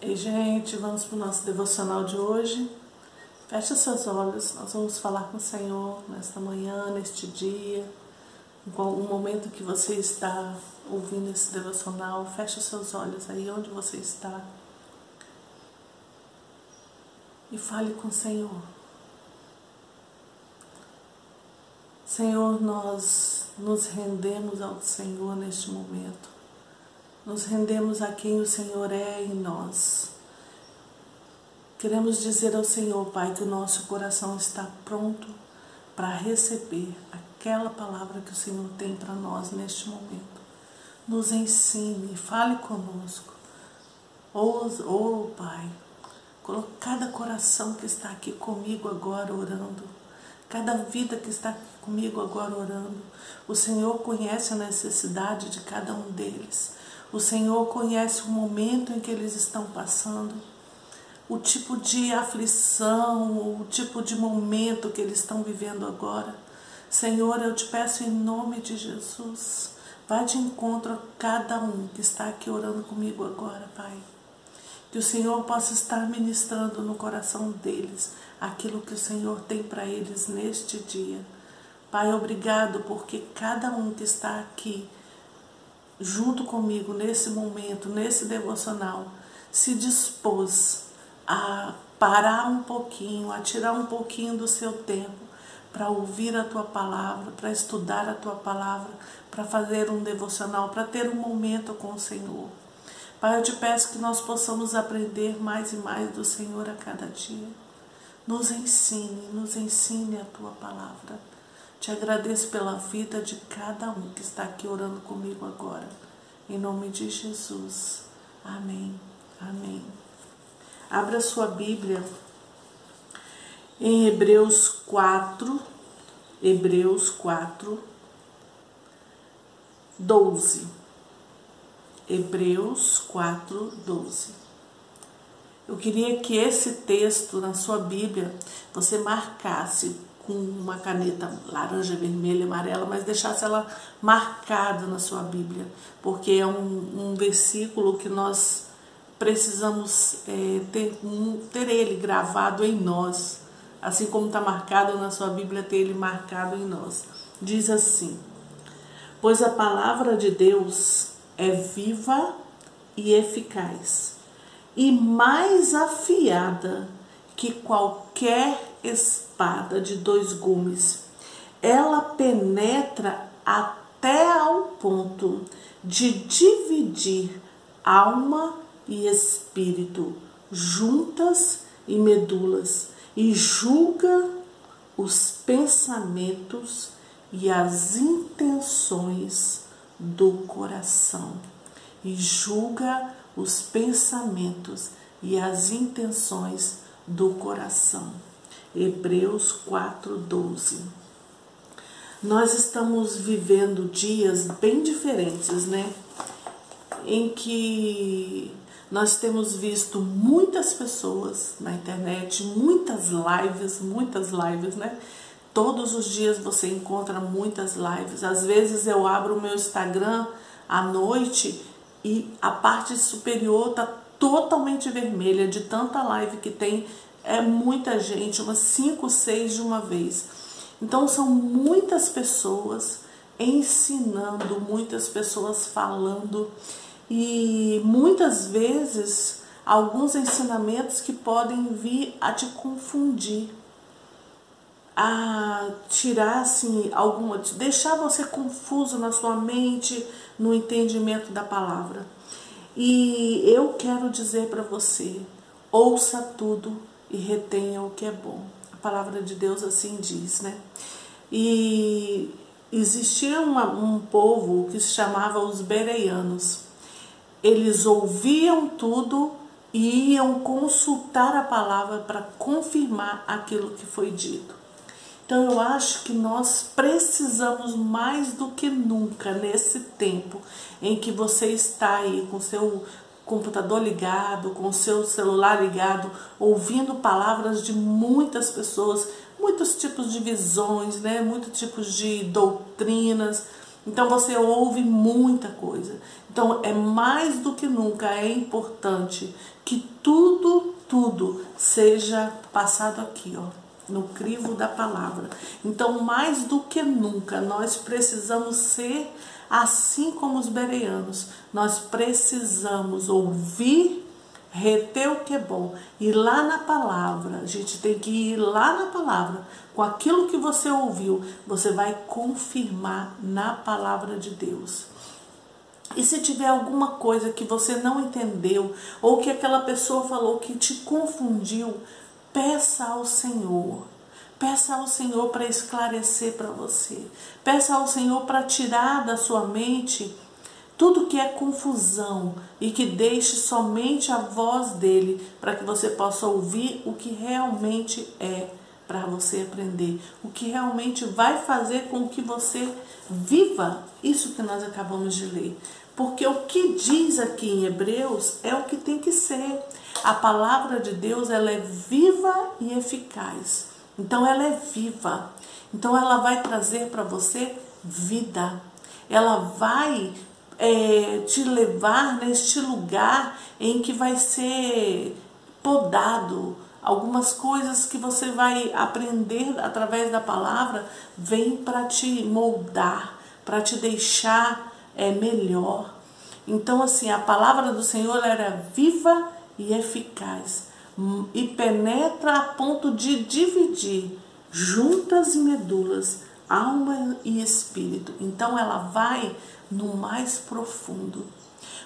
E gente, vamos para o nosso devocional de hoje. Feche seus olhos, nós vamos falar com o Senhor nesta manhã, neste dia, algum momento que você está ouvindo esse devocional. Feche seus olhos aí onde você está e fale com o Senhor. Senhor, nós nos rendemos ao Senhor neste momento. Nos rendemos a quem o Senhor é em nós. Queremos dizer ao Senhor, Pai, que o nosso coração está pronto para receber aquela palavra que o Senhor tem para nós neste momento. Nos ensine, fale conosco. Oh, oh Pai, cada coração que está aqui comigo agora orando, cada vida que está comigo agora orando. O Senhor conhece a necessidade de cada um deles. O Senhor conhece o momento em que eles estão passando, o tipo de aflição, o tipo de momento que eles estão vivendo agora. Senhor, eu te peço em nome de Jesus, vá de encontro a cada um que está aqui orando comigo agora, Pai. Que o Senhor possa estar ministrando no coração deles aquilo que o Senhor tem para eles neste dia. Pai, obrigado porque cada um que está aqui junto comigo nesse momento, nesse devocional, se dispôs a parar um pouquinho, a tirar um pouquinho do seu tempo para ouvir a tua palavra, para estudar a tua palavra, para fazer um devocional, para ter um momento com o Senhor. Pai, eu te peço que nós possamos aprender mais e mais do Senhor a cada dia. Nos ensine, nos ensine a tua palavra. Te agradeço pela vida de cada um que está aqui orando comigo agora. Em nome de Jesus. Amém. Amém. Abra sua Bíblia em Hebreus 4, Hebreus 4, 12. Hebreus 4, 12. Eu queria que esse texto na sua Bíblia você marcasse com uma caneta laranja, vermelha, amarela, mas deixasse ela marcada na sua Bíblia, porque é um, um versículo que nós precisamos é, ter, ter ele gravado em nós, assim como está marcado na sua Bíblia, ter ele marcado em nós. Diz assim: Pois a palavra de Deus é viva e eficaz, e mais afiada que qualquer espada de dois gumes. Ela penetra até ao ponto de dividir alma e espírito, juntas e medulas, e julga os pensamentos e as intenções do coração. E julga os pensamentos e as intenções do coração. Hebreus 4:12. Nós estamos vivendo dias bem diferentes, né? Em que nós temos visto muitas pessoas na internet, muitas lives, muitas lives, né? Todos os dias você encontra muitas lives. Às vezes eu abro o meu Instagram à noite e a parte superior tá totalmente vermelha de tanta live que tem é muita gente, umas 5, 6 de uma vez. Então são muitas pessoas ensinando, muitas pessoas falando e muitas vezes alguns ensinamentos que podem vir a te confundir, a tirar assim alguma, deixar você confuso na sua mente, no entendimento da palavra. E eu quero dizer para você, ouça tudo, e retenha o que é bom. A palavra de Deus assim diz, né? E existia uma, um povo que se chamava os bereianos. Eles ouviam tudo e iam consultar a palavra para confirmar aquilo que foi dito. Então eu acho que nós precisamos mais do que nunca nesse tempo em que você está aí com seu computador ligado, com o seu celular ligado, ouvindo palavras de muitas pessoas, muitos tipos de visões, né, muitos tipos de doutrinas. Então você ouve muita coisa. Então é mais do que nunca é importante que tudo, tudo seja passado aqui, ó, no crivo da palavra. Então mais do que nunca nós precisamos ser assim como os bereanos. Nós precisamos ouvir reter o que é bom, ir lá na palavra, a gente tem que ir lá na palavra, com aquilo que você ouviu, você vai confirmar na palavra de Deus. E se tiver alguma coisa que você não entendeu, ou que aquela pessoa falou que te confundiu, peça ao Senhor. Peça ao Senhor para esclarecer para você. Peça ao Senhor para tirar da sua mente tudo que é confusão e que deixe somente a voz dele para que você possa ouvir o que realmente é para você aprender, o que realmente vai fazer com que você viva isso que nós acabamos de ler. Porque o que diz aqui em Hebreus é o que tem que ser. A palavra de Deus ela é viva e eficaz. Então ela é viva. Então ela vai trazer para você vida. Ela vai é, te levar neste lugar em que vai ser podado. Algumas coisas que você vai aprender através da palavra vem para te moldar, para te deixar é, melhor. Então, assim, a palavra do Senhor era viva e eficaz e penetra a ponto de dividir juntas e medulas, alma e espírito. Então, ela vai no mais profundo.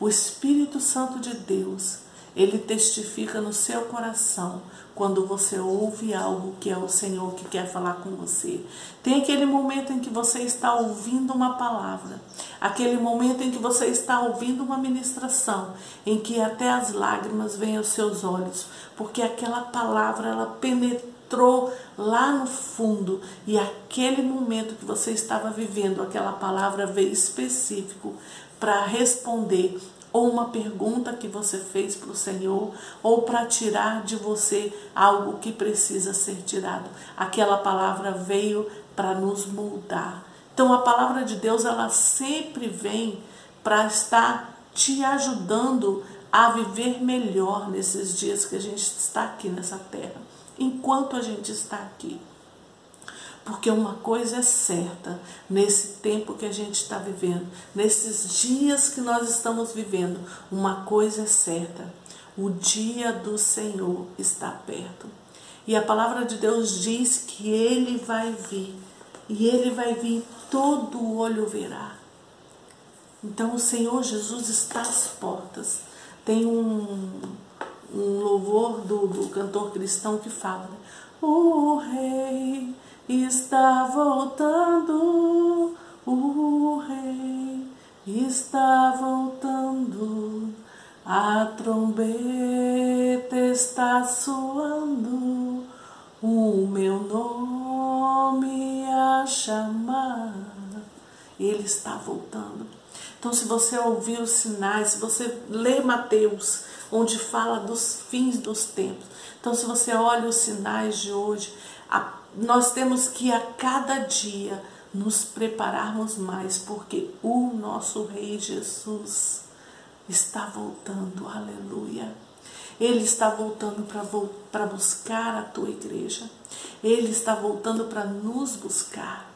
O Espírito Santo de Deus, ele testifica no seu coração quando você ouve algo que é o Senhor que quer falar com você. Tem aquele momento em que você está ouvindo uma palavra, aquele momento em que você está ouvindo uma ministração, em que até as lágrimas vêm aos seus olhos, porque aquela palavra ela penetra entrou lá no fundo e aquele momento que você estava vivendo, aquela palavra veio específico para responder ou uma pergunta que você fez para o Senhor, ou para tirar de você algo que precisa ser tirado. Aquela palavra veio para nos moldar. Então a palavra de Deus ela sempre vem para estar te ajudando a viver melhor nesses dias que a gente está aqui nessa terra enquanto a gente está aqui. Porque uma coisa é certa, nesse tempo que a gente está vivendo, nesses dias que nós estamos vivendo, uma coisa é certa: o dia do Senhor está perto. E a palavra de Deus diz que ele vai vir, e ele vai vir, todo olho verá. Então o Senhor Jesus está às portas. Tem um, um louvor do, do cantor cristão que fala? O rei está voltando, o rei está voltando, a trombeta está soando, o meu nome a chamar. Ele está voltando. Então, se você ouvir os sinais, se você ler Mateus, onde fala dos fins dos tempos. Então, se você olha os sinais de hoje, a, nós temos que a cada dia nos prepararmos mais, porque o nosso Rei Jesus está voltando, aleluia. Ele está voltando para buscar a tua igreja. Ele está voltando para nos buscar.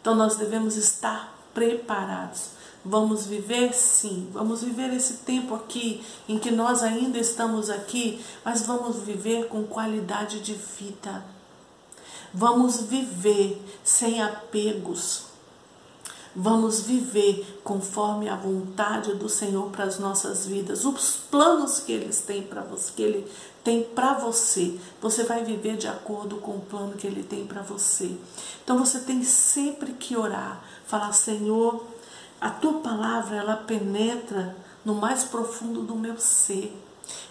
Então nós devemos estar preparados Vamos viver? Sim, vamos viver esse tempo aqui em que nós ainda estamos aqui, mas vamos viver com qualidade de vida. Vamos viver sem apegos. Vamos viver conforme a vontade do Senhor para as nossas vidas, os planos que eles têm para você, que ele tem para você. Você vai viver de acordo com o plano que ele tem para você. Então você tem sempre que orar, falar: Senhor, a tua palavra, ela penetra no mais profundo do meu ser.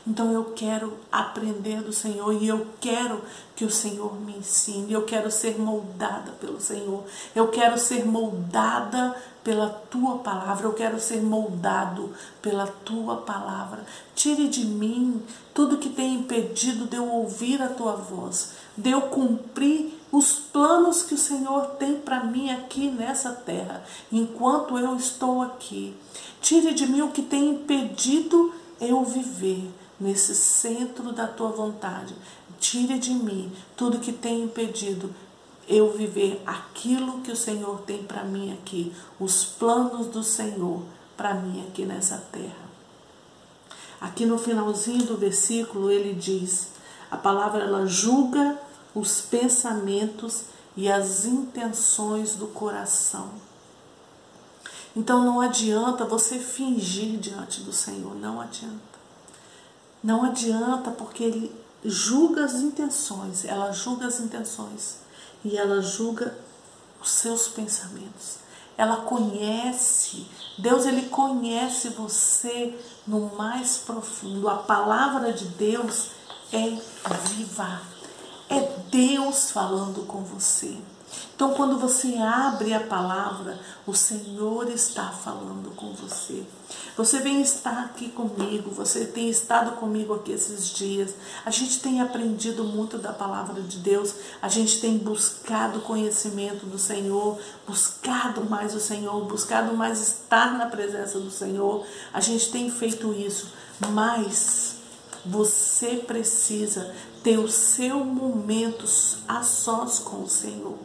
Então eu quero aprender do Senhor e eu quero que o Senhor me ensine. Eu quero ser moldada pelo Senhor. Eu quero ser moldada pela tua palavra. Eu quero ser moldado pela tua palavra. Tire de mim tudo que tem impedido de eu ouvir a tua voz, de eu cumprir os planos que o Senhor tem para mim aqui nessa terra, enquanto eu estou aqui. Tire de mim o que tem impedido eu viver nesse centro da tua vontade. Tire de mim tudo que tem impedido eu viver aquilo que o Senhor tem para mim aqui, os planos do Senhor para mim aqui nessa terra. Aqui no finalzinho do versículo ele diz: a palavra ela julga os pensamentos e as intenções do coração. Então não adianta você fingir diante do Senhor, não adianta. Não adianta porque ele julga as intenções, ela julga as intenções e ela julga os seus pensamentos. Ela conhece, Deus ele conhece você no mais profundo. A palavra de Deus é viva. É Deus falando com você. Então, quando você abre a palavra, o Senhor está falando com você. Você vem estar aqui comigo, você tem estado comigo aqui esses dias. A gente tem aprendido muito da palavra de Deus, a gente tem buscado conhecimento do Senhor, buscado mais o Senhor, buscado mais estar na presença do Senhor. A gente tem feito isso, mas você precisa ter o seu momento a sós com o Senhor.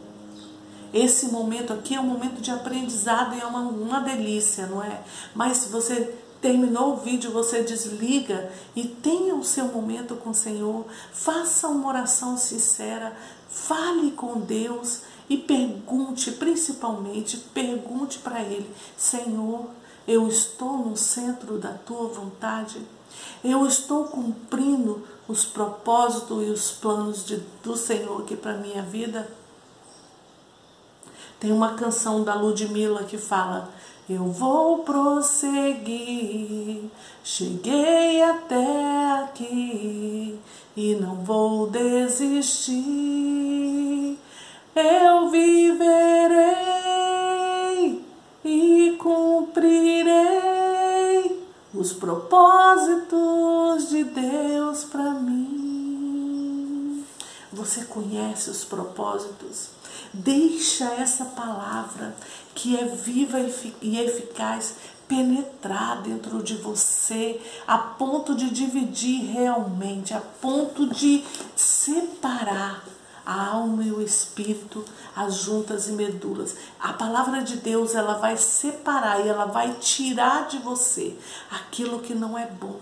Esse momento aqui é um momento de aprendizado e é uma, uma delícia, não é? Mas se você terminou o vídeo, você desliga e tenha o seu momento com o Senhor. Faça uma oração sincera, fale com Deus e pergunte, principalmente, pergunte para Ele: Senhor, eu estou no centro da tua vontade? Eu estou cumprindo os propósitos e os planos de, do Senhor aqui para minha vida? Tem uma canção da Ludmilla que fala: Eu vou prosseguir, cheguei até aqui e não vou desistir. Eu viverei e cumprirei os propósitos de Deus para mim. Você conhece os propósitos? Deixa essa palavra que é viva e eficaz penetrar dentro de você a ponto de dividir realmente, a ponto de separar a alma e o espírito, as juntas e medulas. A palavra de Deus, ela vai separar e ela vai tirar de você aquilo que não é bom.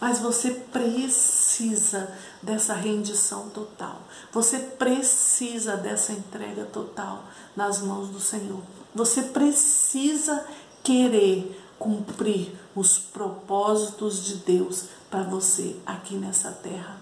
Mas você precisa dessa rendição total. Você precisa dessa entrega total nas mãos do Senhor. Você precisa querer cumprir os propósitos de Deus para você aqui nessa terra.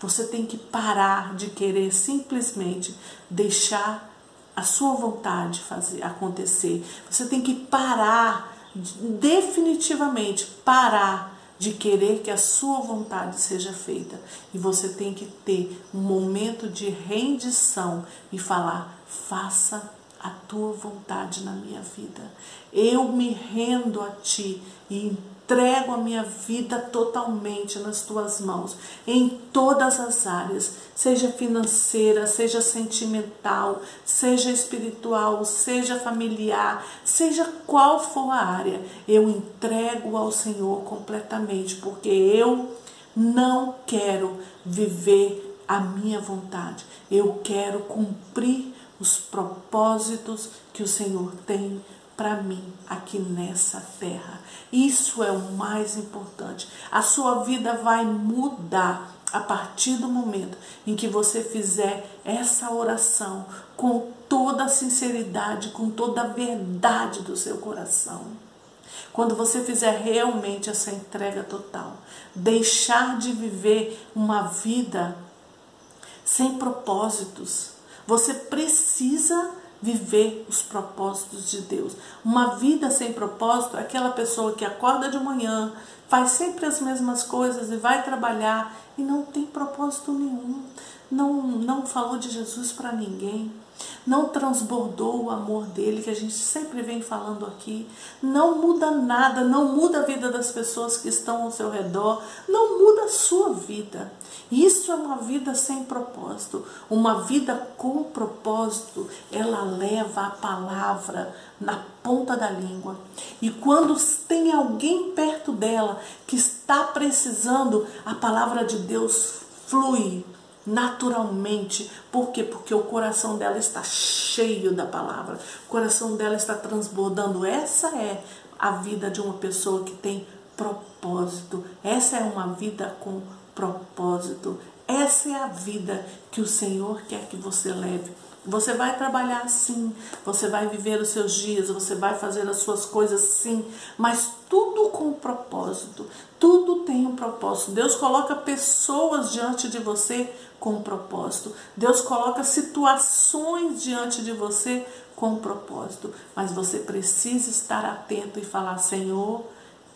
Você tem que parar de querer simplesmente deixar a sua vontade fazer acontecer. Você tem que parar definitivamente parar de querer que a sua vontade seja feita. E você tem que ter um momento de rendição e falar: faça a tua vontade na minha vida. Eu me rendo a ti e entrego a minha vida totalmente nas tuas mãos, em todas as áreas, seja financeira, seja sentimental, seja espiritual, seja familiar, seja qual for a área, eu entrego ao Senhor completamente, porque eu não quero viver a minha vontade, eu quero cumprir os propósitos que o Senhor tem para mim aqui nessa terra. Isso é o mais importante. A sua vida vai mudar a partir do momento em que você fizer essa oração com toda a sinceridade, com toda a verdade do seu coração. Quando você fizer realmente essa entrega total, deixar de viver uma vida sem propósitos. Você precisa viver os propósitos de Deus. Uma vida sem propósito é aquela pessoa que acorda de manhã, faz sempre as mesmas coisas e vai trabalhar e não tem propósito nenhum. Não, não falou de Jesus para ninguém. Não transbordou o amor dele, que a gente sempre vem falando aqui, não muda nada, não muda a vida das pessoas que estão ao seu redor, não muda a sua vida. Isso é uma vida sem propósito. Uma vida com propósito, ela leva a palavra na ponta da língua. E quando tem alguém perto dela que está precisando, a palavra de Deus flui naturalmente. Por quê? Porque o coração dela está cheio da palavra, o coração dela está transbordando. Essa é a vida de uma pessoa que tem propósito. Essa é uma vida com propósito. Essa é a vida que o Senhor quer que você leve. Você vai trabalhar sim, você vai viver os seus dias, você vai fazer as suas coisas sim, mas tudo com propósito, tudo tem um propósito. Deus coloca pessoas diante de você com propósito, Deus coloca situações diante de você com propósito, mas você precisa estar atento e falar: Senhor,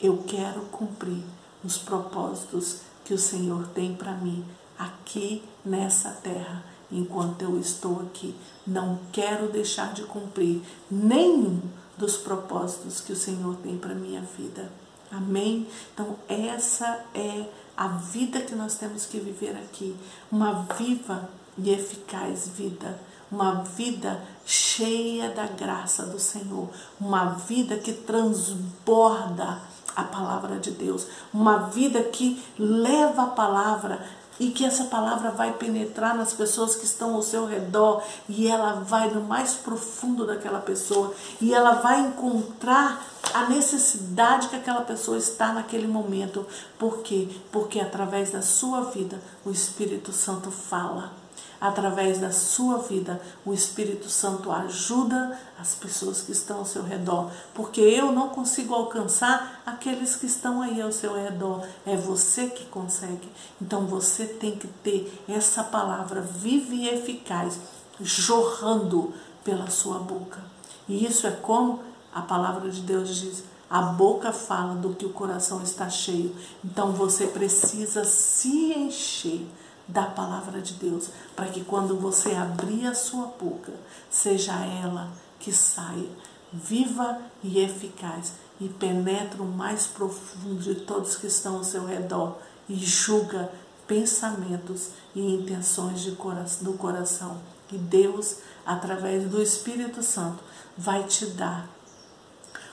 eu quero cumprir os propósitos que o Senhor tem para mim aqui nessa terra enquanto eu estou aqui. Não quero deixar de cumprir nenhum dos propósitos que o Senhor tem para minha vida. Amém? Então, essa é a vida que nós temos que viver aqui. Uma viva e eficaz vida. Uma vida cheia da graça do Senhor. Uma vida que transborda a palavra de Deus. Uma vida que leva a palavra e que essa palavra vai penetrar nas pessoas que estão ao seu redor e ela vai no mais profundo daquela pessoa e ela vai encontrar a necessidade que aquela pessoa está naquele momento. Por quê? Porque através da sua vida o Espírito Santo fala através da sua vida, o Espírito Santo ajuda as pessoas que estão ao seu redor, porque eu não consigo alcançar aqueles que estão aí ao seu redor, é você que consegue. Então você tem que ter essa palavra viva e eficaz jorrando pela sua boca. E isso é como a palavra de Deus diz: a boca fala do que o coração está cheio. Então você precisa se encher da palavra de Deus, para que quando você abrir a sua boca, seja ela que saia viva e eficaz e penetre o mais profundo de todos que estão ao seu redor e julga pensamentos e intenções do coração. E Deus, através do Espírito Santo, vai te dar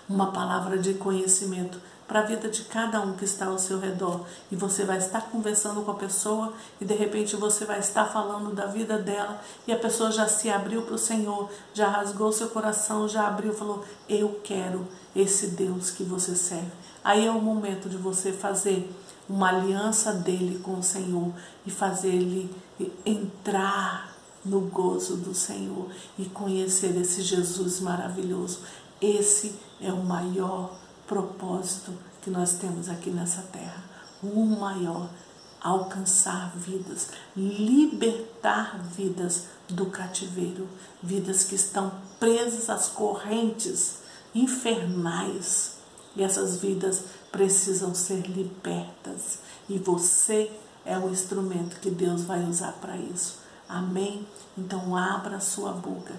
uma palavra de conhecimento para a vida de cada um que está ao seu redor. E você vai estar conversando com a pessoa e de repente você vai estar falando da vida dela e a pessoa já se abriu para o Senhor, já rasgou seu coração, já abriu, falou: Eu quero esse Deus que você serve. Aí é o momento de você fazer uma aliança dele com o Senhor e fazer ele entrar no gozo do Senhor e conhecer esse Jesus maravilhoso. Esse é o maior propósito que nós temos aqui nessa terra. O maior, alcançar vidas, libertar vidas do cativeiro, vidas que estão presas às correntes infernais. E essas vidas precisam ser libertas. E você é o instrumento que Deus vai usar para isso. Amém? Então abra a sua boca.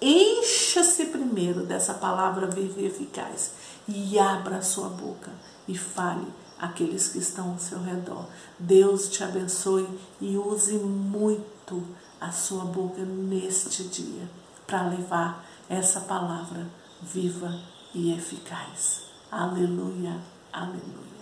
Encha-se primeiro dessa palavra viva e eficaz e abra a sua boca e fale aqueles que estão ao seu redor. Deus te abençoe e use muito a sua boca neste dia para levar essa palavra viva e eficaz. Aleluia, aleluia.